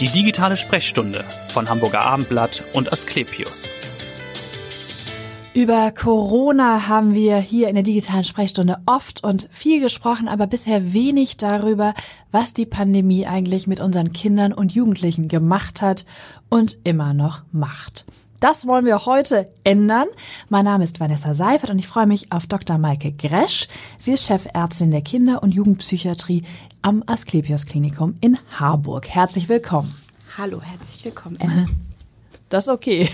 Die digitale Sprechstunde von Hamburger Abendblatt und Asklepios. Über Corona haben wir hier in der digitalen Sprechstunde oft und viel gesprochen, aber bisher wenig darüber, was die Pandemie eigentlich mit unseren Kindern und Jugendlichen gemacht hat und immer noch macht. Das wollen wir heute ändern. Mein Name ist Vanessa Seifert und ich freue mich auf Dr. Maike Gresch. Sie ist Chefärztin der Kinder- und Jugendpsychiatrie am Asklepios Klinikum in Harburg. Herzlich willkommen. Hallo, herzlich willkommen. Das ist okay.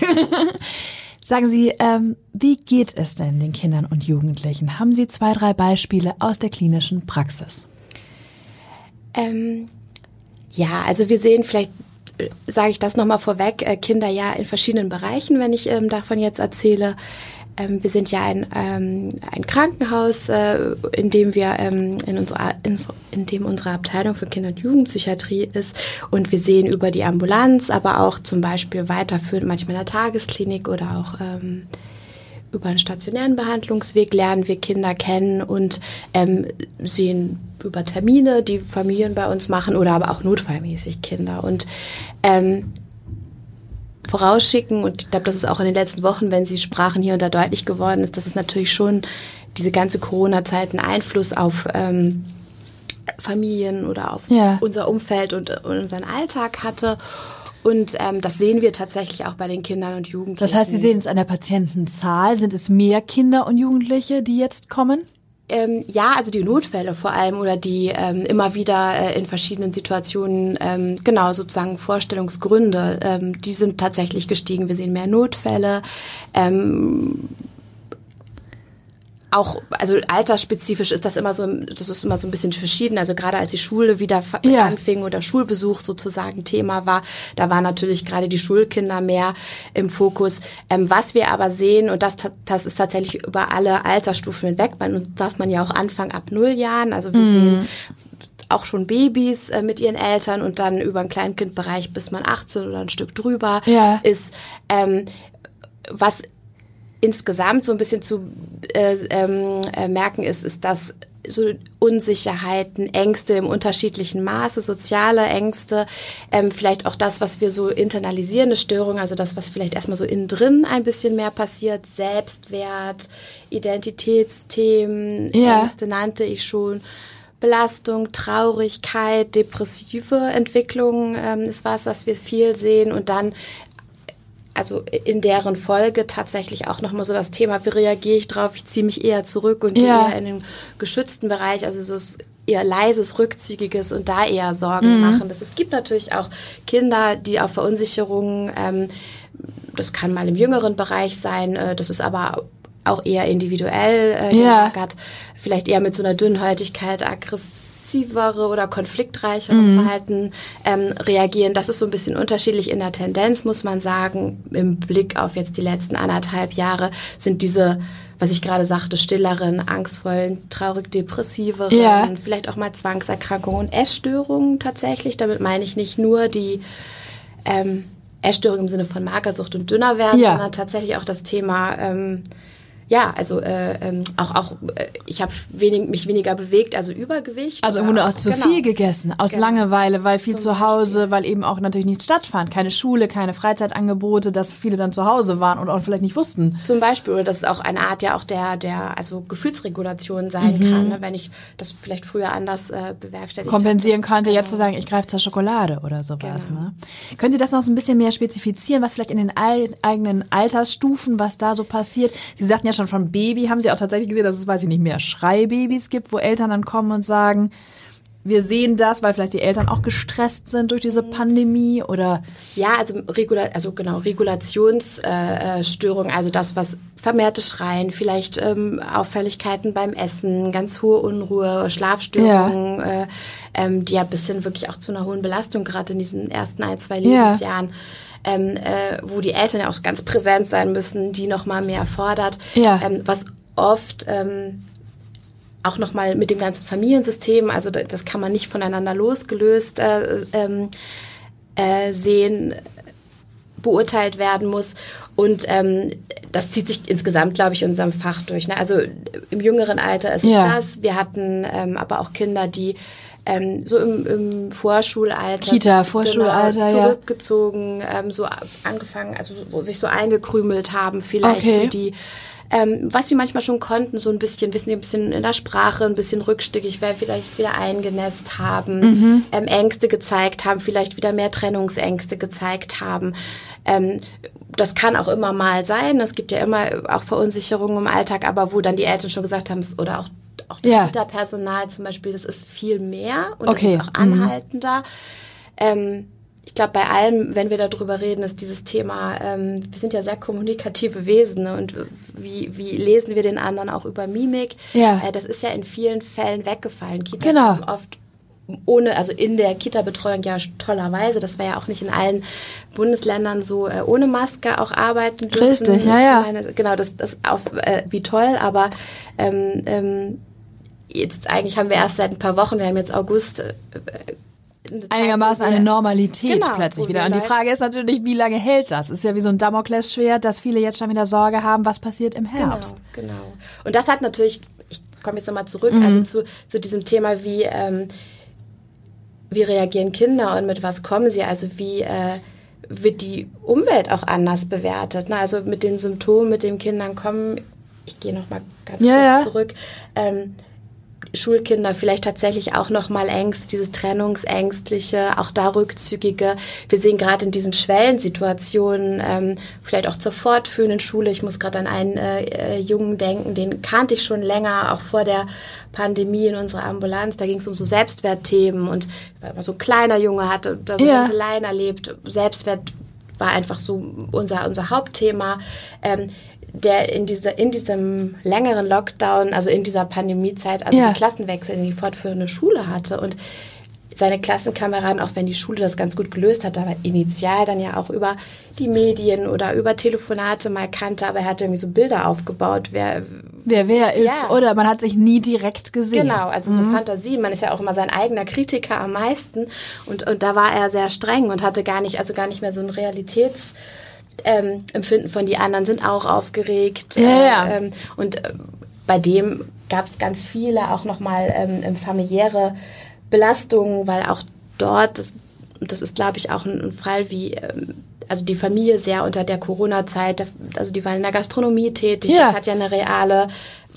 Sagen Sie, ähm, wie geht es denn den Kindern und Jugendlichen? Haben Sie zwei, drei Beispiele aus der klinischen Praxis? Ähm, ja, also wir sehen vielleicht sage ich das nochmal vorweg, äh, Kinder ja in verschiedenen Bereichen, wenn ich ähm, davon jetzt erzähle. Ähm, wir sind ja ein, ähm, ein Krankenhaus, äh, in dem wir ähm, in, unserer, in, in dem unsere Abteilung für Kinder- und Jugendpsychiatrie ist und wir sehen über die Ambulanz, aber auch zum Beispiel weiterführend manchmal in der Tagesklinik oder auch ähm, über einen stationären Behandlungsweg lernen wir Kinder kennen und ähm, sehen über Termine, die Familien bei uns machen oder aber auch notfallmäßig Kinder. Und ähm, vorausschicken, und ich glaube, das ist auch in den letzten Wochen, wenn Sie sprachen, hier und da deutlich geworden ist, dass es natürlich schon diese ganze Corona-Zeit einen Einfluss auf ähm, Familien oder auf ja. unser Umfeld und, und unseren Alltag hatte. Und ähm, das sehen wir tatsächlich auch bei den Kindern und Jugendlichen. Das heißt, Sie sehen es an der Patientenzahl. Sind es mehr Kinder und Jugendliche, die jetzt kommen? Ähm, ja, also die Notfälle vor allem oder die ähm, immer wieder äh, in verschiedenen Situationen, ähm, genau sozusagen Vorstellungsgründe, ähm, die sind tatsächlich gestiegen. Wir sehen mehr Notfälle. Auch, also altersspezifisch ist das immer so, das ist immer so ein bisschen verschieden. Also gerade als die Schule wieder ja. anfing oder Schulbesuch sozusagen Thema war, da waren natürlich gerade die Schulkinder mehr im Fokus. Ähm, was wir aber sehen, und das, das ist tatsächlich über alle Altersstufen hinweg, bei uns darf man ja auch anfangen ab null Jahren. Also wir mhm. sehen auch schon Babys äh, mit ihren Eltern und dann über einen Kleinkindbereich bis man 18 oder ein Stück drüber ja. ist. Ähm, was insgesamt so ein bisschen zu äh, ähm, äh, merken ist, ist, dass so Unsicherheiten, Ängste im unterschiedlichen Maße, soziale Ängste, ähm, vielleicht auch das, was wir so internalisierende Störungen, also das, was vielleicht erstmal so innen drin ein bisschen mehr passiert, Selbstwert, Identitätsthemen, ja. Ängste nannte ich schon. Belastung, Traurigkeit, depressive Entwicklung ähm, ist was, was wir viel sehen und dann also in deren Folge tatsächlich auch nochmal so das Thema, wie reagiere ich drauf, ich ziehe mich eher zurück und gehe eher in den geschützten Bereich, also so eher leises, rückzügiges und da eher Sorgen mhm. machen. Das, es gibt natürlich auch Kinder, die auf Verunsicherungen, ähm, das kann mal im jüngeren Bereich sein, äh, das ist aber auch eher individuell äh, gelagert, ja. vielleicht eher mit so einer Dünnhäutigkeit, Aggression aggressivere oder konfliktreichere mhm. Verhalten ähm, reagieren. Das ist so ein bisschen unterschiedlich in der Tendenz, muss man sagen. Im Blick auf jetzt die letzten anderthalb Jahre sind diese was ich gerade sagte, stilleren, angstvollen, traurig-depressiveren, ja. vielleicht auch mal Zwangserkrankungen und Essstörungen tatsächlich. Damit meine ich nicht nur die ähm, Essstörung im Sinne von Magersucht und dünner werden, ja. sondern tatsächlich auch das Thema ähm, ja, also äh, ähm, auch auch äh, ich habe wenig, mich weniger bewegt, also Übergewicht. Also im Grunde auch zu genau. viel gegessen, aus genau. Langeweile, weil viel Zum zu Hause, Beispiel. weil eben auch natürlich nichts stattfand, keine Schule, keine Freizeitangebote, dass viele dann zu Hause waren und auch vielleicht nicht wussten. Zum Beispiel, oder das ist auch eine Art ja auch der der also Gefühlsregulation sein mhm. kann, ne? wenn ich das vielleicht früher anders äh, bewerkstelligt kompensieren hab, konnte, genau. jetzt zu sagen, ich greife zur Schokolade oder sowas. Genau. Ne? Können Sie das noch so ein bisschen mehr spezifizieren, was vielleicht in den eigenen Altersstufen, was da so passiert? Sie sagten ja schon von Baby, haben Sie auch tatsächlich gesehen, dass es, weiß ich nicht mehr, Schreibabys gibt, wo Eltern dann kommen und sagen, wir sehen das, weil vielleicht die Eltern auch gestresst sind durch diese Pandemie oder ja, also Regula also genau Regulationsstörungen, äh, also das, was vermehrte Schreien, vielleicht ähm, Auffälligkeiten beim Essen, ganz hohe Unruhe, Schlafstörungen, ja. Äh, ähm, die ja bis hin wirklich auch zu einer hohen Belastung gerade in diesen ersten ein zwei Lebensjahren. Ja ähm, äh, wo die Eltern ja auch ganz präsent sein müssen, die nochmal mehr fordert, ja. ähm, was oft ähm, auch nochmal mit dem ganzen Familiensystem, also das kann man nicht voneinander losgelöst äh, ähm, äh, sehen, beurteilt werden muss. Und ähm, das zieht sich insgesamt, glaube ich, in unserem Fach durch. Ne? Also im jüngeren Alter ist ja. es das. Wir hatten ähm, aber auch Kinder, die ähm, so im, im Vorschulalter. Kita, Vorschulalter, genau, ja. zurückgezogen, ähm, so angefangen, also so, sich so eingekrümelt haben, vielleicht Okay. so die ähm, was sie manchmal schon konnten, so ein bisschen, wissen die, ein bisschen in der Sprache, ein bisschen rückstückig, weil vielleicht wieder eingenässt haben, Mhm. ähm, Ängste gezeigt haben, vielleicht wieder mehr Trennungsängste gezeigt haben. Ähm, das kann auch immer mal sein. Es gibt ja immer auch Verunsicherungen im Alltag, aber wo dann die Eltern schon gesagt haben, es- oder auch, auch das Ja. Kita-Personal zum Beispiel, das ist viel mehr und Okay. das ist auch Mhm. anhaltender. Ähm, ich glaube, bei allem, wenn wir darüber reden, ist dieses Thema, ähm, wir sind ja sehr kommunikative Wesen ne? und wie, wie lesen wir den anderen auch über Mimik? Ja. Äh, das ist ja in vielen Fällen weggefallen. Kitas Genau. haben oft ohne, also in der Kita-Betreuung ja tollerweise, das war ja auch nicht in allen Bundesländern so äh, ohne Maske auch arbeiten dürfen. Richtig, ja, Das ja. Meine, genau, das, das auf, äh, wie toll, aber ähm, ähm, jetzt eigentlich haben wir erst seit ein paar Wochen, wir haben jetzt August, äh, eine Zeit, einigermaßen eine Normalität Genau, plötzlich wieder. Und die Frage ist natürlich, wie lange hält das? Ist ja wie so ein Damoklesschwert, dass viele jetzt schon wieder Sorge haben, was passiert im Herbst. Genau, genau. Und das hat natürlich, ich komme jetzt nochmal zurück, Mhm. also zu, zu diesem Thema, wie, ähm, wie reagieren Kinder und mit was kommen sie, also wie äh, wird die Umwelt auch anders bewertet. Ne? Also mit den Symptomen, mit denen Kindern kommen, ich gehe nochmal ganz Ja, kurz ja. zurück. Ähm, Schulkinder vielleicht tatsächlich auch noch mal Ängste, dieses Trennungsängstliche, auch da rückzügige. Wir sehen gerade in diesen Schwellensituationen, ähm, vielleicht auch zur fortführenden Schule. Ich muss gerade an einen äh, äh, Jungen denken, den kannte ich schon länger, auch vor der Pandemie in unserer Ambulanz. Da ging es um so Selbstwertthemen und weil man so ein kleiner Junge hatte, da so Ja. ganz allein erlebt. Selbstwert war einfach so unser, unser Hauptthema. Ähm, der in, diese, in diesem längeren Lockdown, also in dieser Pandemiezeit, also Ja. die Klassenwechsel in die fortführende Schule hatte und seine Klassenkameraden, auch wenn die Schule das ganz gut gelöst hat, aber initial dann ja auch über die Medien oder über Telefonate mal kannte, aber er hat irgendwie so Bilder aufgebaut, wer, Wer wer ist Ja. oder man hat sich nie direkt gesehen. Genau, also so Fantasie. Man ist ja auch immer sein eigener Kritiker am meisten. Und, und da war er sehr streng und hatte gar nicht, also gar nicht mehr so ein Realitäts. Ähm, Empfinden von die anderen sind auch aufgeregt. Ja, ja. ähm, und äh, bei dem gab es ganz viele auch nochmal ähm, familiäre Belastungen, weil auch dort, das, das ist glaube ich auch ein, ein Fall wie, ähm, also die Familie sehr unter der Corona-Zeit, also die waren in der Gastronomie tätig, Ja. das hat ja eine reale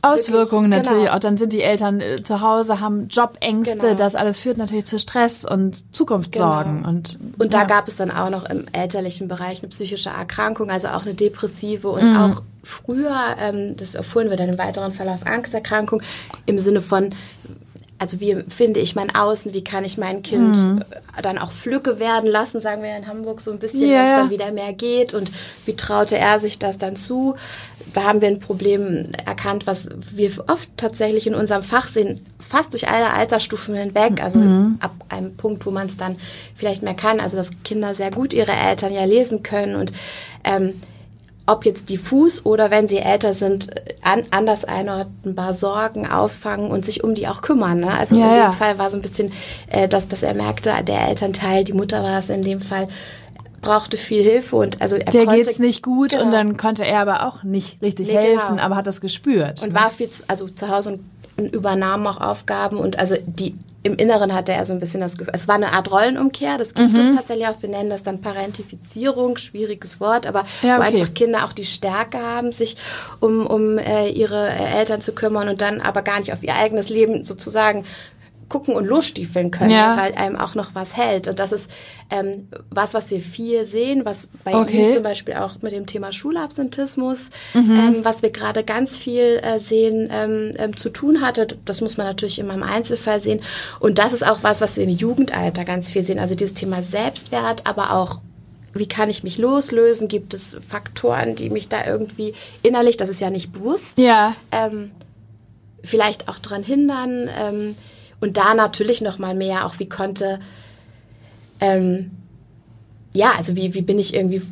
Auswirkungen wirklich- natürlich genau. auch. Dann sind die Eltern äh, zu Hause, haben Jobängste. Genau. Das alles führt natürlich zu Stress und Zukunftssorgen. Genau. Und, Und da ja. gab es dann auch noch im elterlichen Bereich eine psychische Erkrankung, also auch eine depressive und Mhm. auch früher, ähm, das erfuhren wir dann im weiteren Verlauf, Angsterkrankung im Sinne von, also wie finde ich mein Außen, wie kann ich mein Kind äh, dann auch Flücke werden lassen, sagen wir in Hamburg so ein bisschen, Mhm. Ja, wenn es dann wieder mehr geht und wie traute er sich das dann zu? Da haben wir ein Problem erkannt, was wir oft tatsächlich in unserem Fach sehen, fast durch alle Altersstufen hinweg, also Mhm. ab einem Punkt, wo man es dann vielleicht mehr kann, also dass Kinder sehr gut ihre Eltern ja lesen können und ähm, ob jetzt diffus oder wenn sie älter sind, an, anders einordnbar Sorgen auffangen und sich um die auch kümmern. Ne? Also Ja, in dem ja. Fall war so ein bisschen, äh, dass, dass er merkte, der Elternteil, die Mutter war es in dem Fall, brauchte viel Hilfe und also er der konnte, geht's nicht gut Genau. und dann konnte er aber auch nicht richtig Nee, helfen, genau. aber hat das gespürt. und war viel zu, also zu Hause und, und übernahm auch Aufgaben und also die im Inneren hatte er so ein bisschen das Gefühl, es war eine Art Rollenumkehr, das gibt Mhm. es tatsächlich auch, wir nennen das dann Parentifizierung, schwieriges Wort, aber Ja, wo okay. einfach Kinder auch die Stärke haben, sich um, um äh, ihre äh, Eltern zu kümmern und dann aber gar nicht auf ihr eigenes Leben sozusagen gucken und losstiefeln können, Ja. weil einem auch noch was hält. Und das ist ähm, was, was wir viel sehen, was bei Okay. ihm zum Beispiel auch mit dem Thema Schulabsentismus, Mhm. ähm, was wir gerade ganz viel äh, sehen, ähm, ähm, zu tun hatte. Das muss man natürlich immer im Einzelfall sehen. Und das ist auch was, was wir im Jugendalter ganz viel sehen. Also dieses Thema Selbstwert, aber auch wie kann ich mich loslösen? Gibt es Faktoren, die mich da irgendwie innerlich, das ist ja nicht bewusst, ja, ähm, vielleicht auch daran hindern. Und da natürlich noch mal mehr, auch wie konnte, ähm, ja, also wie, wie bin ich irgendwie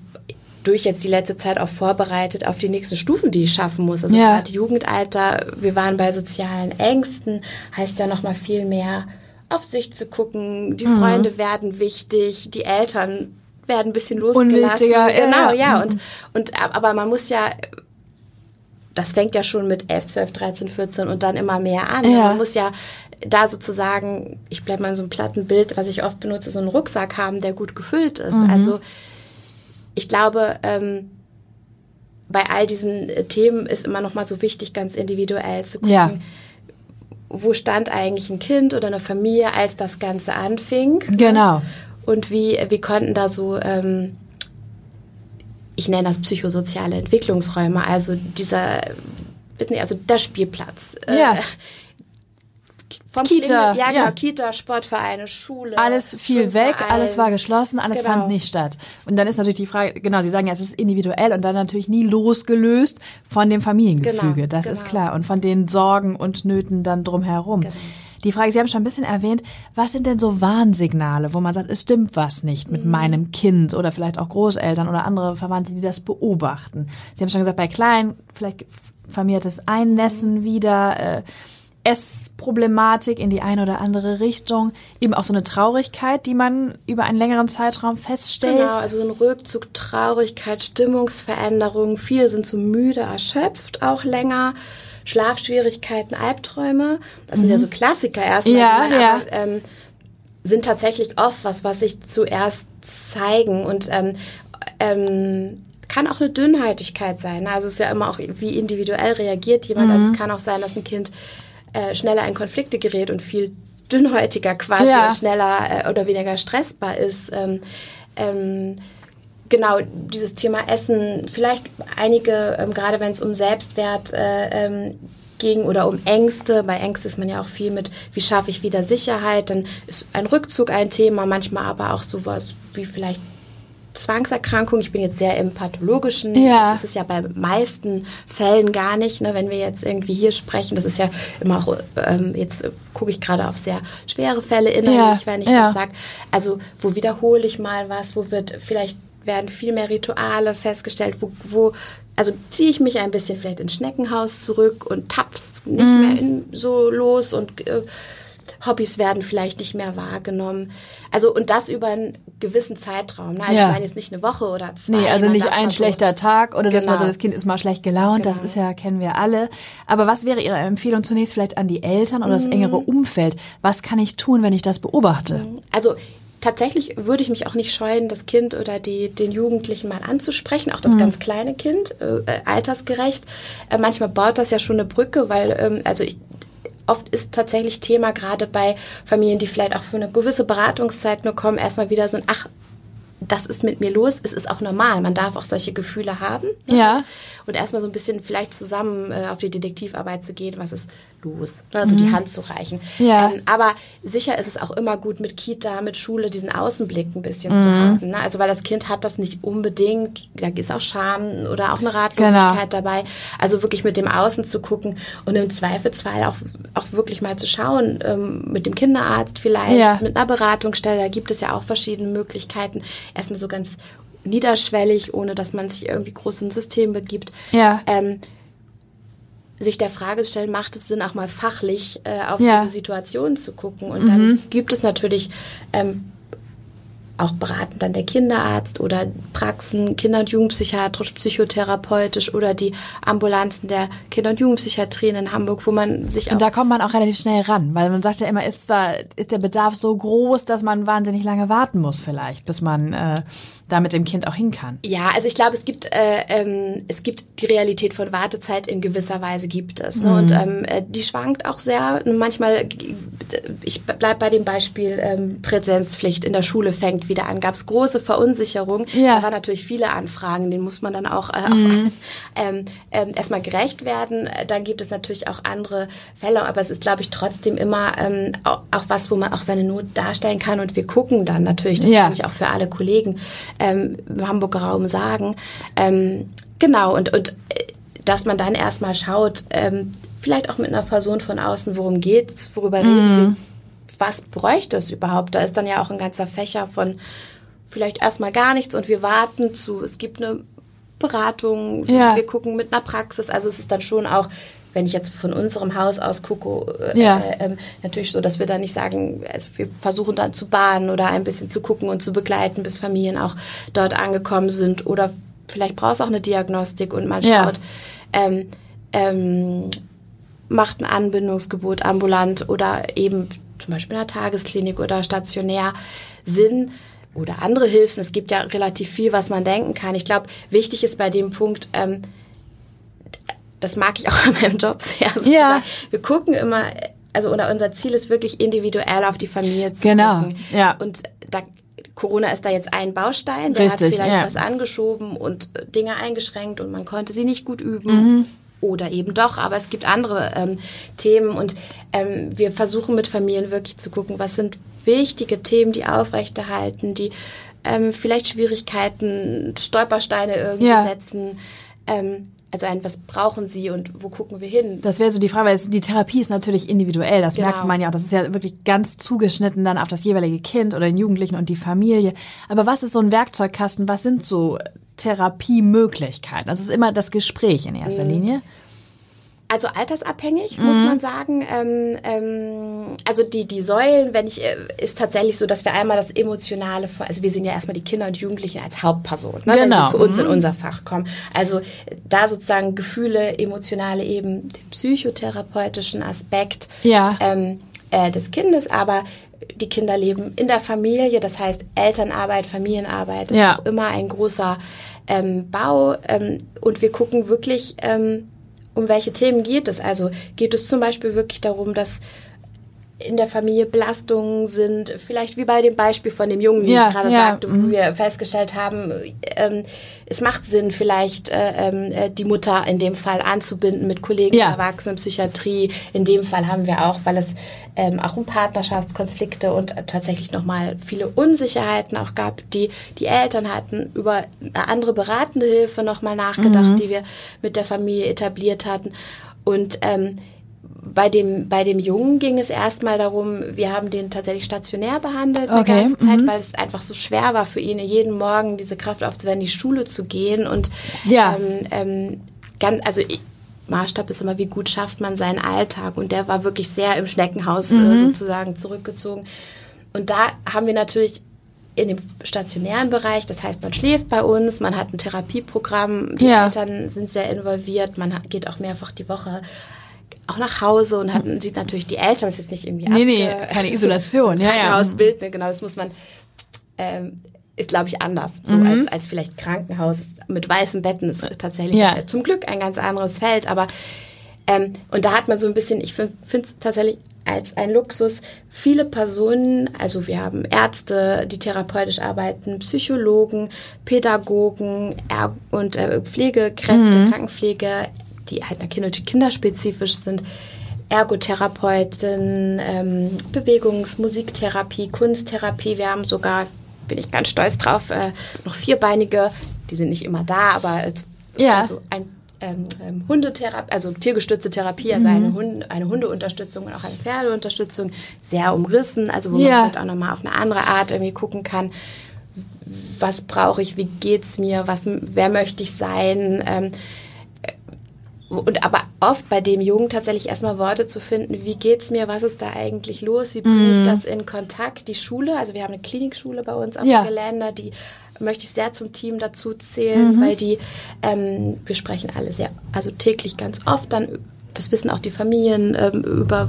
durch jetzt die letzte Zeit auch vorbereitet auf die nächsten Stufen, die ich schaffen muss. Also Ja. gerade Jugendalter, wir waren bei sozialen Ängsten, heißt ja noch mal viel mehr auf sich zu gucken. Die Freunde werden wichtig, die Eltern werden ein bisschen losgelassen. Unwichtiger, ja, genau, ja. ja. Und, und aber man muss ja das fängt ja schon mit 11, 12, 13, 14 und dann immer mehr an. Ja. Man muss ja da sozusagen, ich bleibe mal in so einem platten Bild, was ich oft benutze, so einen Rucksack haben, der gut gefüllt ist. Mhm. Also ich glaube, ähm, bei all diesen äh, Themen ist immer noch mal so wichtig, ganz individuell zu gucken, Ja. wo stand eigentlich ein Kind oder eine Familie, als das Ganze anfing. Genau. Und wie, wie konnten da so, ähm, ich nenne das psychosoziale Entwicklungsräume, also dieser, wissen Sie, also der Spielplatz. äh, Ja. Vom Kita, Klingel- ja, genau, ja. Kita, Sportvereine, Schule. Alles fiel weg, alles war geschlossen, alles Genau. fand nicht statt. Und dann ist natürlich die Frage, genau, Sie sagen ja, es ist individuell und dann natürlich nie losgelöst von dem Familiengefüge, Genau, das genau. ist klar. Und von den Sorgen und Nöten dann drumherum. Genau. Die Frage, Sie haben schon ein bisschen erwähnt, was sind denn so Warnsignale, wo man sagt, es stimmt was nicht Mhm. mit meinem Kind oder vielleicht auch Großeltern oder andere Verwandte, die das beobachten? Sie haben schon gesagt, bei Kleinen vielleicht vermehrtes Einnässen wieder, äh, Essproblematik in die eine oder andere Richtung, eben auch so eine Traurigkeit, die man über einen längeren Zeitraum feststellt. Genau, also so ein Rückzug, Traurigkeit, Stimmungsveränderungen. Viele sind so müde, erschöpft, auch länger. Schlafschwierigkeiten, Albträume. Das sind ja so Klassiker erstmal, Mhm. Ja, ja. aber, ähm, sind tatsächlich oft was, was sich zuerst zeigen und ähm, ähm, kann auch eine Dünnhäutigkeit sein. Also es ist ja immer auch, wie individuell reagiert jemand. Also Mhm. es kann auch sein, dass ein Kind äh, schneller in Konflikte gerät und viel dünnhäutiger quasi Ja. und schneller äh, oder weniger stressbar ist. Ähm, ähm, genau, dieses Thema Essen, vielleicht einige, ähm, gerade wenn es um Selbstwert äh, ähm, ging oder um Ängste, bei Ängsten ist man ja auch viel mit, wie schaffe ich wieder Sicherheit, dann ist ein Rückzug ein Thema, manchmal aber auch sowas wie vielleicht Zwangserkrankung. Ich bin jetzt sehr im pathologischen. Ja. Das ist es ja bei meisten Fällen gar nicht. Ne? Wenn wir jetzt irgendwie hier sprechen, das ist ja immer auch, ähm, jetzt gucke ich gerade auf sehr schwere Fälle innerlich, Ja, wenn ich ja. das sage. Also wo wiederhole ich mal was, wo wird vielleicht werden viel mehr Rituale festgestellt, wo, wo also ziehe ich mich ein bisschen vielleicht ins Schneckenhaus zurück und tapp's nicht Mhm. mehr in, so los und äh, Hobbys werden vielleicht nicht mehr wahrgenommen. Also und das über einen gewissen Zeitraum. Ne? Also Ja. ich meine jetzt nicht eine Woche oder zwei. Nee, also nicht ein mal so- schlechter Tag oder dass man Genau. so, das Kind ist mal schlecht gelaunt, das Genau. ist ja, kennen wir alle. Aber was wäre Ihre Empfehlung zunächst vielleicht an die Eltern oder Mhm. das engere Umfeld? Was kann ich tun, wenn ich das beobachte? Also tatsächlich würde ich mich auch nicht scheuen, das Kind oder die, den Jugendlichen mal anzusprechen, auch das Mhm. ganz kleine Kind, äh, äh, altersgerecht. Äh, manchmal baut das ja schon eine Brücke, weil ähm, also ich Oft ist tatsächlich Thema gerade bei Familien, die vielleicht auch für eine gewisse Beratungszeit nur kommen, erstmal wieder so ein, ach, das ist mit mir los, es ist auch normal, man darf auch solche Gefühle haben. ne? Ja. Und erstmal so ein bisschen vielleicht zusammen äh, auf die Detektivarbeit zu gehen, was ist los, also die Hand zu reichen. Mhm. Ja. Ähm, aber sicher ist es auch immer gut mit Kita, mit Schule diesen Außenblick ein bisschen Mhm. zu haben. Ne? Also weil das Kind hat das nicht unbedingt, da ist auch Scham oder auch eine Ratlosigkeit Genau. dabei. Also wirklich mit dem Außen zu gucken und im Zweifelsfall auch, auch wirklich mal zu schauen, ähm, mit dem Kinderarzt vielleicht, Ja. mit einer Beratungsstelle, da gibt es ja auch verschiedene Möglichkeiten. Erstmal so ganz niederschwellig, ohne dass man sich irgendwie groß in ein System begibt. Ja. Ähm, sich der Frage stellen, macht es Sinn, auch mal fachlich äh, auf Ja. diese Situation zu gucken. Und dann gibt es natürlich ähm, auch beraten dann der Kinderarzt oder Praxen, Kinder- und Jugendpsychiatrisch, psychotherapeutisch oder die Ambulanzen der Kinder- und Jugendpsychiatrien in Hamburg, wo man sich auch Und da kommt man auch relativ schnell ran, weil man sagt ja immer, ist da ist der Bedarf so groß, dass man wahnsinnig lange warten muss vielleicht, bis man äh, da mit dem Kind auch hin kann. Ja, also ich glaube, es gibt äh, ähm, es gibt die Realität von Wartezeit in gewisser Weise gibt es. Ne? Mhm. Und ähm, äh, die schwankt auch sehr. Manchmal, ich bleib bei dem Beispiel ähm, Präsenzpflicht in der Schule fängt wieder an. Gab es große Verunsicherung. Ja. Da waren natürlich viele Anfragen, denen muss man dann auch, äh, Mhm. ähm, ähm, erstmal gerecht werden. Dann gibt es natürlich auch andere Fälle, aber es ist, glaube ich, trotzdem immer ähm, auch, auch was, wo man auch seine Not darstellen kann. Und wir gucken dann natürlich, das Ja. kann ich auch für alle Kollegen ähm, im Hamburger Raum sagen. Ähm, genau, und, und äh, dass man dann erstmal schaut, ähm, vielleicht auch mit einer Person von außen, worum geht's, worüber reden wir, was bräuchte es überhaupt? Da ist dann ja auch ein ganzer Fächer von vielleicht erstmal gar nichts und wir warten zu, es gibt eine Beratung, Ja. wir gucken mit einer Praxis. Also es ist dann schon auch, wenn ich jetzt von unserem Haus aus gucke, äh, Ja. äh, ähm, natürlich so, dass wir da nicht sagen, also wir versuchen dann zu bahnen oder ein bisschen zu gucken und zu begleiten, bis Familien auch dort angekommen sind. Oder vielleicht brauchst du auch eine Diagnostik und man Ja. schaut, ähm, ähm, macht ein Anbindungsgebot ambulant oder eben zum Beispiel in der Tagesklinik oder stationär Sinn oder andere Hilfen. Es gibt ja relativ viel, was man denken kann. Ich glaube, wichtig ist bei dem Punkt, ähm, das mag ich auch in meinem Job sehr. Ja. Wir gucken immer, also unser Ziel ist wirklich individuell auf die Familie zu genau. gucken. Ja. Und da Corona ist da jetzt ein Baustein, der Richtig, hat vielleicht ja. was angeschoben und Dinge eingeschränkt und man konnte sie nicht gut üben. Mhm. Oder eben doch, aber es gibt andere ähm, Themen und ähm, wir versuchen mit Familien wirklich zu gucken, was sind wichtige Themen, die aufrechterhalten, die ähm, vielleicht Schwierigkeiten, Stolpersteine irgendwie Ja. setzen. Ähm, also ein, was brauchen sie und wo gucken wir hin? Das wäre so die Frage, weil es, die Therapie ist natürlich individuell, das Genau. merkt man ja auch. Das ist ja wirklich ganz zugeschnitten dann auf das jeweilige Kind oder den Jugendlichen und die Familie. Aber was ist so ein Werkzeugkasten? Was sind so Therapiemöglichkeiten? Das ist immer das Gespräch in erster Mhm. Linie. Also altersabhängig, muss man sagen. Ähm, ähm, also die, die Säulen, wenn ich, äh, ist tatsächlich so, dass wir einmal das Emotionale, also wir sehen ja erstmal die Kinder und Jugendlichen als Hauptperson, ne, wenn Genau. sie zu uns in unser Fach kommen. Also da sozusagen Gefühle, emotionale eben, den psychotherapeutischen Aspekt Ja. ähm, äh, des Kindes, aber die Kinder leben in der Familie, das heißt Elternarbeit, Familienarbeit ist Ja. auch immer ein großer ähm, Bau ähm, und wir gucken wirklich, ähm, um welche Themen geht es. Also geht es zum Beispiel wirklich darum, dass in der Familie Belastungen sind, vielleicht wie bei dem Beispiel von dem Jungen, wie Ja, ich gerade ja, sagte, wo wir festgestellt haben, ähm, es macht Sinn, vielleicht äh, ähm, äh, die Mutter in dem Fall anzubinden mit Kollegen Ja. Erwachsenenpsychiatrie. In dem Fall haben wir auch, weil es ähm, auch um Partnerschaftskonflikte und tatsächlich nochmal viele Unsicherheiten auch gab, die die Eltern hatten, über eine andere beratende Hilfe nochmal nachgedacht, die wir mit der Familie etabliert hatten. Und ähm, bei dem, bei dem Jungen ging es erstmal darum, wir haben den tatsächlich stationär behandelt eine Okay, ganze Zeit, weil es einfach so schwer war für ihn, jeden Morgen diese Kraft aufzuwenden, in die Schule zu gehen. Und Ja. ähm, ähm, ganz, also ich, Maßstab ist immer, wie gut schafft man seinen Alltag. Und der war wirklich sehr im Schneckenhaus Mhm. äh, sozusagen zurückgezogen. Und da haben wir natürlich in dem stationären Bereich, das heißt, man schläft bei uns, man hat ein Therapieprogramm, die Ja. Eltern sind sehr involviert, man geht auch mehrfach die Woche auch nach Hause und hat, sieht natürlich die Eltern, das ist jetzt nicht irgendwie Nee, nee, keine Isolation, so, so ja, ja. Krankenhausbild, ne, genau, das muss man, ähm, ist glaube ich anders, so Mhm. als, als vielleicht Krankenhaus mit weißen Betten ist tatsächlich Ja. zum Glück ein ganz anderes Feld, aber ähm, und da hat man so ein bisschen, ich finde es tatsächlich als ein Luxus, viele Personen, also wir haben Ärzte, die therapeutisch arbeiten, Psychologen, Pädagogen er und äh, Pflegekräfte, Krankenpflege, die halt kinderspezifisch sind, Ergotherapeuten, ähm, Bewegungs-, Musiktherapie, Kunsttherapie. Wir haben sogar, bin ich ganz stolz drauf, äh, noch vierbeinige, die sind nicht immer da, aber äh, Ja. also ein ähm, ähm, Hundetherapie, also tiergestützte Therapie, also Mhm. eine, Hunde, eine Hundeunterstützung und auch eine Pferdeunterstützung, sehr umrissen, also wo Ja. man vielleicht auch nochmal auf eine andere Art irgendwie gucken kann, was brauche ich, wie geht's mir, was, wer möchte ich sein, ähm, und aber oft bei dem Jungen tatsächlich erstmal Worte zu finden, wie geht's mir, was ist da eigentlich los, wie bringe Mhm. ich das in Kontakt, die Schule, also wir haben eine Klinikschule bei uns auf Ja. dem Gelände, die möchte ich sehr zum Team dazu zählen, weil die, ähm, wir sprechen alle sehr, also täglich ganz oft dann, das wissen auch die Familien, ähm, über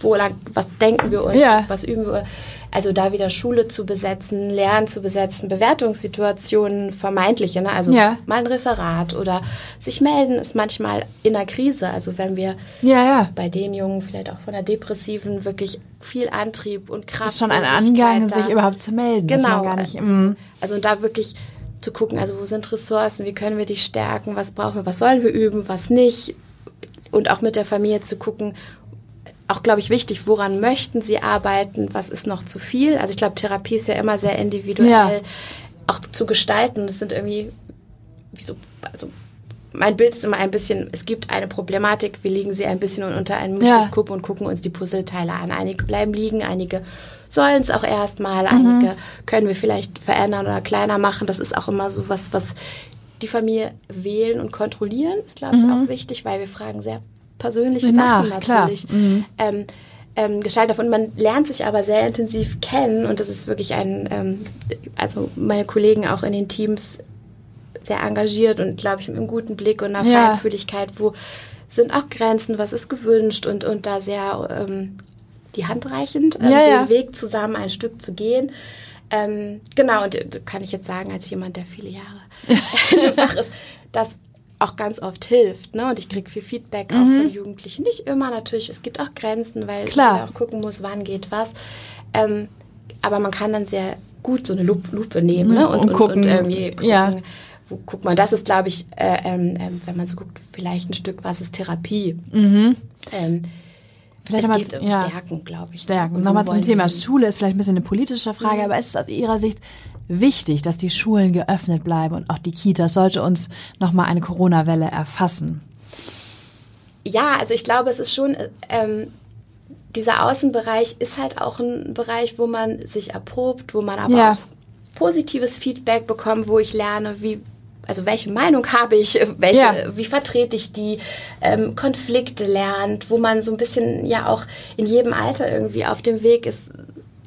wo lang, was denken wir uns, Ja. was üben wir, also da wieder Schule zu besetzen, Lernen zu besetzen, Bewertungssituationen, vermeintliche, ne? also Ja. mal ein Referat oder sich melden ist manchmal in der Krise, also wenn wir Ja, ja. bei dem Jungen vielleicht auch von der Depressiven wirklich viel Antrieb und Kraft. ist schon ein Angang, sich überhaupt zu melden. Genau. gar nicht, also, mm. also da wirklich zu gucken, also wo sind Ressourcen, wie können wir die stärken, was brauchen wir, was sollen wir üben, was nicht. Und auch mit der Familie zu gucken, auch glaube ich wichtig, woran möchten sie arbeiten, was ist noch zu viel. Also ich glaube, Therapie ist ja immer sehr individuell Ja. auch zu gestalten. Das sind irgendwie, wie so, also mein Bild ist immer ein bisschen, es gibt eine Problematik, wir legen sie ein bisschen unter einem Ja. Mikroskop und gucken uns die Puzzleteile an. Einige bleiben liegen, einige sollen es auch erstmal, Mhm. einige können wir vielleicht verändern oder kleiner machen. Das ist auch immer so was, was die Familie wählen und kontrollieren, ist glaube ich auch wichtig, weil wir fragen sehr persönliche Na, Sachen Mhm. natürlich. Ähm, ähm, gestaltet davon. Man lernt sich aber sehr intensiv kennen und das ist wirklich ein, ähm, also meine Kollegen auch in den Teams sehr engagiert und glaube ich mit einem guten Blick und einer Ja. Feinfühligkeit, wo sind auch Grenzen, was ist gewünscht und, und da sehr ähm, die Hand reichend, ähm, Ja, den ja. Weg zusammen ein Stück zu gehen. Ähm, genau, und äh, kann ich jetzt sagen, als jemand, der viele Jahre im Fach ist, das auch ganz oft hilft. Ne? Und ich kriege viel Feedback auch von Jugendlichen. Nicht immer natürlich, es gibt auch Grenzen, weil Mhm. Klar. man auch gucken muss, wann geht was. Ähm, aber man kann dann sehr gut so eine Lupe, nehmen ne? Und gucken, irgendwie gucken, ja. wo, guck mal, das ist, glaube ich, äh, ähm, ähm, wenn man so guckt, vielleicht ein Stück, was ist Therapie. Mhm. Ähm, Vielleicht es nochmal geht um ja. Stärken, glaube ich. Stärken. Und Nochmal zum Thema? Schule ist vielleicht ein bisschen eine politische Frage, aber ist es aus Ihrer Sicht wichtig, dass die Schulen geöffnet bleiben und auch die Kitas? Sollte uns nochmal eine Corona-Welle erfassen? Ja, also ich glaube, es ist schon, äh, ähm, dieser Außenbereich ist halt auch ein Bereich, wo man sich erprobt, wo man aber Ja. auch positives Feedback bekommt, wo ich lerne, wie, also welche Meinung habe ich, äh, welche, Ja. wie vertrete ich die, ähm, Konflikte lernt, wo man so ein bisschen ja auch in jedem Alter irgendwie auf dem Weg ist,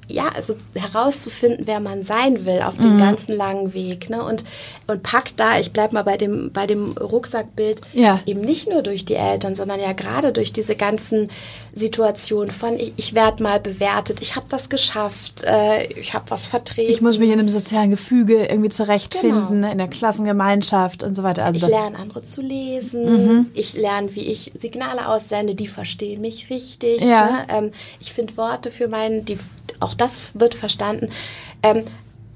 ja, also herauszufinden, wer man sein will auf Mhm. dem ganzen langen Weg, ne? Und und packt da, ich bleib mal bei dem bei dem Rucksackbild, Ja. eben nicht nur durch die Eltern, sondern ja gerade durch diese ganzen Situationen von ich, ich werde mal bewertet, ich habe das geschafft, äh, ich habe was vertreten. Ich muss mich in einem sozialen Gefüge irgendwie zurechtfinden, Genau. ne, in der Klassengemeinschaft und so weiter. Also ich lerne andere zu lesen. Mhm. Ich lerne, wie ich Signale aussende, die verstehen mich richtig. Ja. Ne? Ähm, ich finde Worte für meinen, die, auch das wird verstanden. Ähm,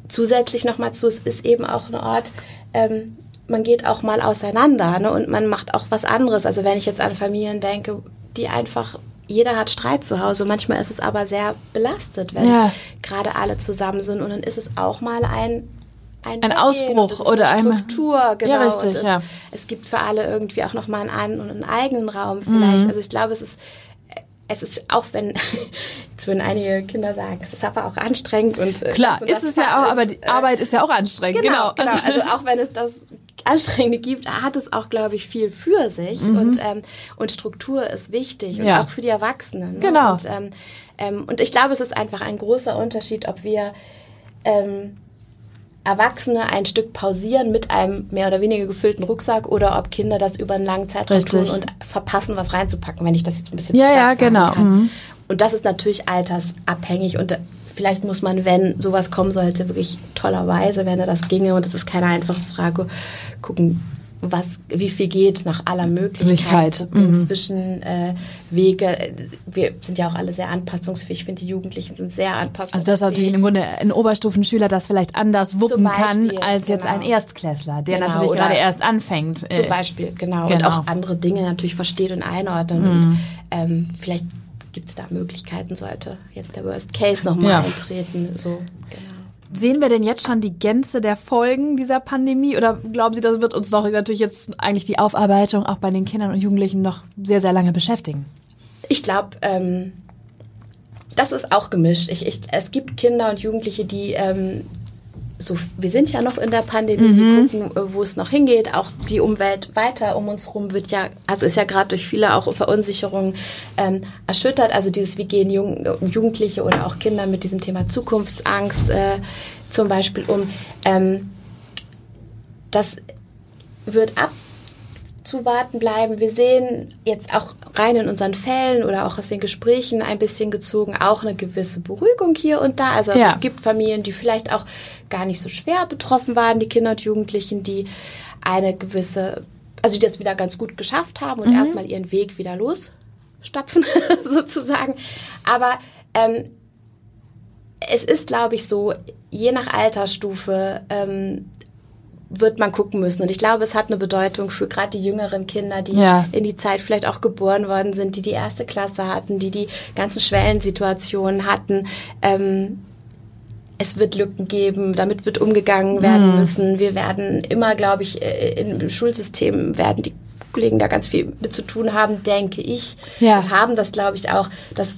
zusätzlich nochmal zu, es ist eben auch ein Ort, ähm, man geht auch mal auseinander ne? und man macht auch was anderes. Also wenn ich jetzt an Familien denke, die einfach, jeder hat Streit zu Hause. Manchmal ist es aber sehr belastet, wenn Ja. gerade alle zusammen sind. Und dann ist es auch mal ein Ein Weggehen Ausbruch oder eine Struktur, genau. Ja, richtig, es, ja. es gibt für alle irgendwie auch nochmal einen, einen eigenen Raum Mhm. vielleicht. Also ich glaube, es ist, es ist auch wenn, jetzt würden einige Kinder sagen, es ist aber auch anstrengend und äh, klar, und ist es ja auch, aber ist, die äh, Arbeit ist ja auch anstrengend. Genau, Genau. genau. Also auch wenn es das Anstrengende gibt, hat es auch, glaube ich, viel für sich. Und, ähm, und Struktur ist wichtig und Mhm. Ja. auch für die Erwachsenen. Ne? Genau. Und, ähm, ähm, und ich glaube, es ist einfach ein großer Unterschied, ob wir ähm, Erwachsene ein Stück pausieren mit einem mehr oder weniger gefüllten Rucksack oder ob Kinder das über einen langen Zeitraum Richtig. tun und verpassen, was reinzupacken, wenn ich das jetzt ein bisschen Ja, ja, genau. Mhm. Und das ist natürlich altersabhängig und vielleicht muss man, wenn sowas kommen sollte, wirklich tollerweise, wenn er das ginge und es ist keine einfache Frage, gucken, was, wie viel geht nach aller Möglichkeit, mhm. zwischen äh, Wege. Wir sind ja auch alle sehr anpassungsfähig. Ich finde, die Jugendlichen sind sehr anpassungsfähig. Also dass natürlich im Grunde ein Oberstufenschüler das vielleicht anders wuppen kann Beispiel, als jetzt genau. ein Erstklässler, der Genau, natürlich gerade erst anfängt. Zum Äh, Beispiel, genau. Und genau. Mhm. auch andere Dinge natürlich versteht und einordnet. Und ähm, vielleicht gibt es da Möglichkeiten, sollte jetzt der Worst Case nochmal Ja. eintreten. So, genau. Sehen wir denn jetzt schon die Gänze der Folgen dieser Pandemie oder glauben Sie, das wird uns noch natürlich jetzt eigentlich die Aufarbeitung auch bei den Kindern und Jugendlichen noch sehr, sehr lange beschäftigen? Ich glaube, ähm, das ist auch gemischt. Ich, ich, es gibt Kinder und Jugendliche, die ähm, so, wir sind ja noch in der Pandemie, Mhm. wir gucken, äh, wo es noch hingeht. Auch die Umwelt weiter um uns rum wird ja, also ist ja gerade durch viele auch Verunsicherungen ähm, erschüttert. Also dieses, wie gehen Jung, Jugendliche oder auch Kinder mit diesem Thema Zukunftsangst äh, zum Beispiel um. Ähm, das wird abzuwarten bleiben. Wir sehen jetzt auch rein in unseren Fällen oder auch aus den Gesprächen ein bisschen gezogen auch eine gewisse Beruhigung hier und da. Also Ja. es gibt Familien, die vielleicht auch gar nicht so schwer betroffen waren, die Kinder und Jugendlichen, die eine gewisse, also die das wieder ganz gut geschafft haben und erstmal ihren Weg wieder losstapfen, sozusagen. Aber ähm, es ist, glaube ich, so, je nach Altersstufe ähm, wird man gucken müssen. Und ich glaube, es hat eine Bedeutung für gerade die jüngeren Kinder, die Ja. in die Zeit vielleicht auch geboren worden sind, die die erste Klasse hatten, die die ganzen Schwellensituationen hatten. Ähm, es wird Lücken geben, damit wird umgegangen werden müssen. Wir werden immer, glaube ich, äh, im Schulsystem werden die Kollegen da ganz viel mit zu tun haben, denke ich. Ja. Wir haben das, glaube ich, auch, dass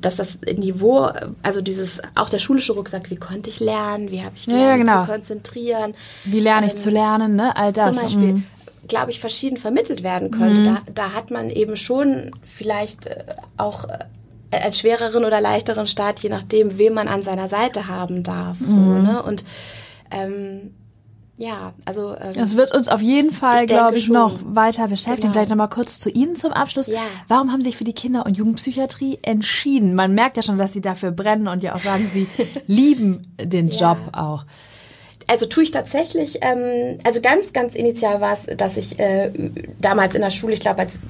dass das Niveau, also dieses, auch der schulische Rucksack, wie konnte ich lernen, wie habe ich gelernt, ja, mich genau. zu konzentrieren. Wie lerne ich Ähm, zu lernen, ne? All das. Zum Beispiel, Mhm. glaube ich, verschieden vermittelt werden könnte. Da, da hat man eben schon vielleicht äh, auch äh, einen schwereren oder leichteren Start, je nachdem, wen man an seiner Seite haben darf. So, Mhm. ne? Und ähm, ja, also ähm, Es wird uns auf jeden Fall, glaube ich, noch weiter beschäftigen. Genau. Vielleicht nochmal kurz zu Ihnen zum Abschluss. Ja. Warum haben Sie sich für die Kinder- und Jugendpsychiatrie entschieden? Man merkt ja schon, dass Sie dafür brennen und ja auch sagen, Sie lieben den Ja. Job auch. also tue ich tatsächlich, ähm, also ganz, ganz initial war es, dass ich äh, damals in der Schule, ich glaube, als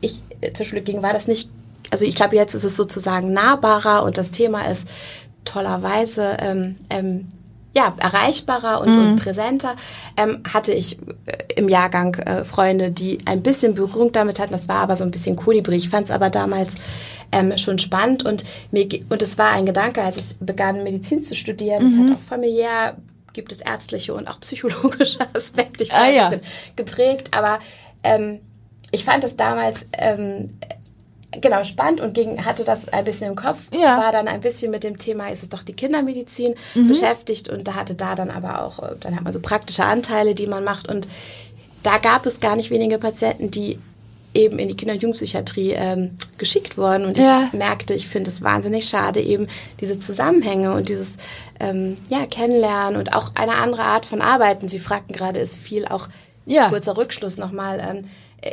ich äh, zur Schule ging, war das nicht, also ich glaube, jetzt ist es sozusagen nahbarer und das Thema ist tollerweise ähm, ähm, ja, erreichbarer und, und präsenter. Ähm, hatte ich äh, im Jahrgang äh, Freunde, die ein bisschen Berührung damit hatten. Das war aber so ein bisschen Kolibri. Ich fand es aber damals ähm, schon spannend und mir und es war ein Gedanke, als ich begann Medizin zu studieren. Es hat auch familiär gibt es ärztliche und auch psychologische Aspekte. Ich war Ah, ein ja. bisschen geprägt, aber ähm, ich fand es damals ähm, genau spannend und ging, hatte das ein bisschen im Kopf, Ja. war dann ein bisschen mit dem Thema, ist es doch die Kindermedizin Mhm. beschäftigt und da hatte da dann aber auch, äh, dann hat man so praktische Anteile, die man macht und da gab es gar nicht wenige Patienten, die eben in die Kinder- und Jugendpsychiatrie ähm, geschickt wurden und Ja. ich merkte, ich finde es wahnsinnig schade, eben diese Zusammenhänge und dieses ähm, ja, Kennenlernen und auch eine andere Art von Arbeiten. Sie fragten gerade, ist viel auch Ja. kurzer Rückschluss nochmal ähm, äh,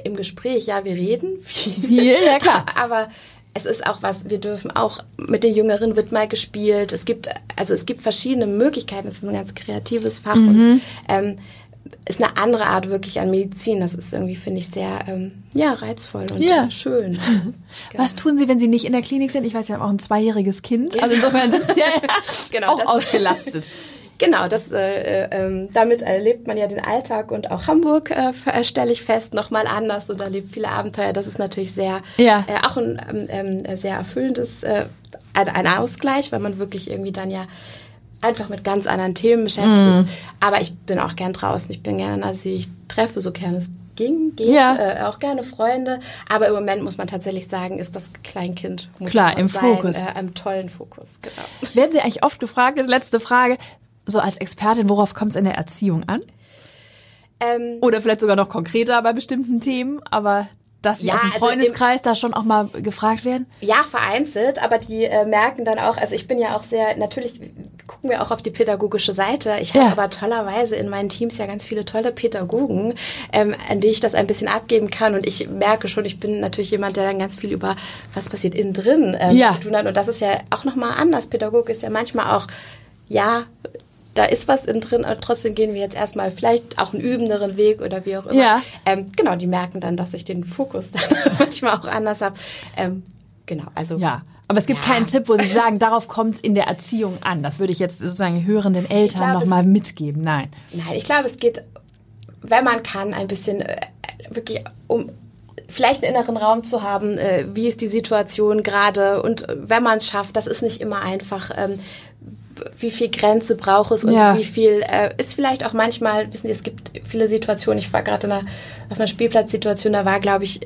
im Gespräch. Ja, wir reden viel. Viel, ja, klar. Aber es ist auch was, wir dürfen auch, mit den Jüngeren wird mal gespielt. Es gibt, also es gibt verschiedene Möglichkeiten. Es ist ein ganz kreatives Fach Mhm. und ähm, ist eine andere Art wirklich an Medizin. Das ist irgendwie, finde ich, sehr ähm, ja, reizvoll und Ja. schön. Was tun Sie, wenn Sie nicht in der Klinik sind? Ich weiß, Sie haben auch ein zweijähres Kind. Also insofern sind Sie ja Genau, auch ausgelastet. Genau, das, äh, äh, ähm, damit erlebt man ja den Alltag und auch Hamburg äh, äh, stelle ich fest nochmal anders und erlebt viele Abenteuer. Das ist natürlich sehr, Ja. äh, auch ein ähm, ähm, sehr erfüllendes, äh, ein, Ausgleich, weil man wirklich irgendwie dann ja einfach mit ganz anderen Themen beschäftigt Mhm. ist. Aber ich bin auch gern draußen, ich bin gerne, also ich treffe so gerne es ging, geht, Ja. äh, auch gerne Freunde. Aber im Moment muss man tatsächlich sagen, ist das Kleinkind Klar, im sein, Fokus. Äh, im tollen Fokus, genau. Werden Sie eigentlich oft gefragt, das ist letzte Frage, so als Expertin, worauf kommt es in der Erziehung an? Ähm, Oder vielleicht sogar noch konkreter bei bestimmten Themen, aber dass Sie Ja, aus dem also im- Freundeskreis da schon auch mal gefragt werden? Ja, vereinzelt, aber die äh, merken dann auch, also ich bin ja auch sehr, natürlich gucken wir auch auf die pädagogische Seite. Ich habe Ja. aber tollerweise in meinen Teams ja ganz viele tolle Pädagogen, ähm, an die ich das ein bisschen abgeben kann. Und ich merke schon, ich bin natürlich jemand, der dann ganz viel über was passiert innen drin ähm, Ja. zu tun hat. Und das ist ja auch nochmal anders. Pädagog ist ja manchmal auch, ja, da ist was innen drin, aber trotzdem gehen wir jetzt erstmal vielleicht auch einen übenderen Weg oder wie auch immer. Ja. Ähm, genau, die merken dann, dass ich den Fokus dann manchmal auch anders habe. Ähm, genau, also Ja. Aber es gibt Ja. keinen Tipp, wo Sie sagen, darauf kommt es in der Erziehung an. Das würde ich jetzt sozusagen hörenden Eltern glaube, noch es- mal mitgeben. Nein. Nein, ich glaube, es geht, wenn man kann, ein bisschen äh, wirklich um vielleicht einen inneren Raum zu haben, äh, wie ist die Situation gerade und wenn man es schafft, das ist nicht immer einfach. Ähm, wie viel Grenze braucht es und Ja. wie viel äh, ist vielleicht auch manchmal, wissen Sie, es gibt viele Situationen, ich war gerade auf einer Spielplatzsituation, da war, glaube ich,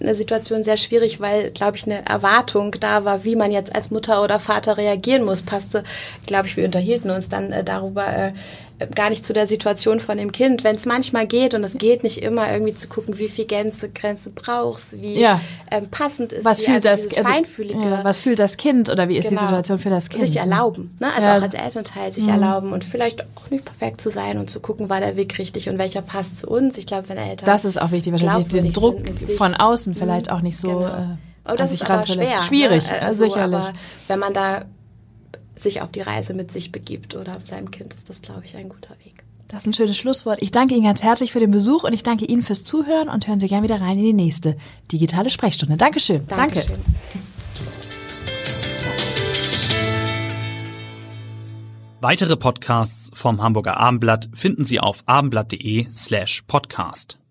eine Situation sehr schwierig, weil, glaube ich, eine Erwartung da war, wie man jetzt als Mutter oder Vater reagieren muss. Passte, glaube ich, wir unterhielten uns dann äh, darüber äh, gar nicht zu der Situation von dem Kind. Wenn es manchmal geht und es geht nicht immer, irgendwie zu gucken, wie viel Grenze, Grenze brauchst, wie Ja. ähm, passend ist Was die, fühlt also das dieses Feinfühlige. ja, was fühlt das Kind oder wie ist die Genau. Situation für das Kind? Sich erlauben, ne? also Ja. Mhm. auch als Elternteil sich erlauben und vielleicht auch nicht perfekt zu sein und zu gucken, war der Weg richtig und welcher passt zu uns. Ich glaube, wenn Eltern Das ist auch wichtig, wahrscheinlich den Druck von außen vielleicht auch nicht so Genau. äh, Aber das ist aber schwer. Schwierig, Ne? ja, Also, sicherlich. Aber wenn man da sich auf die Reise mit sich begibt oder mit seinem Kind, ist das, glaube ich, ein guter Weg. Das ist ein schönes Schlusswort. Ich danke Ihnen ganz herzlich für den Besuch und ich danke Ihnen fürs Zuhören und hören Sie gerne wieder rein in die nächste digitale Sprechstunde. Dankeschön. Danke. Dankeschön. Weitere Podcasts vom Hamburger Abendblatt finden Sie auf abendblatt.de slash podcast.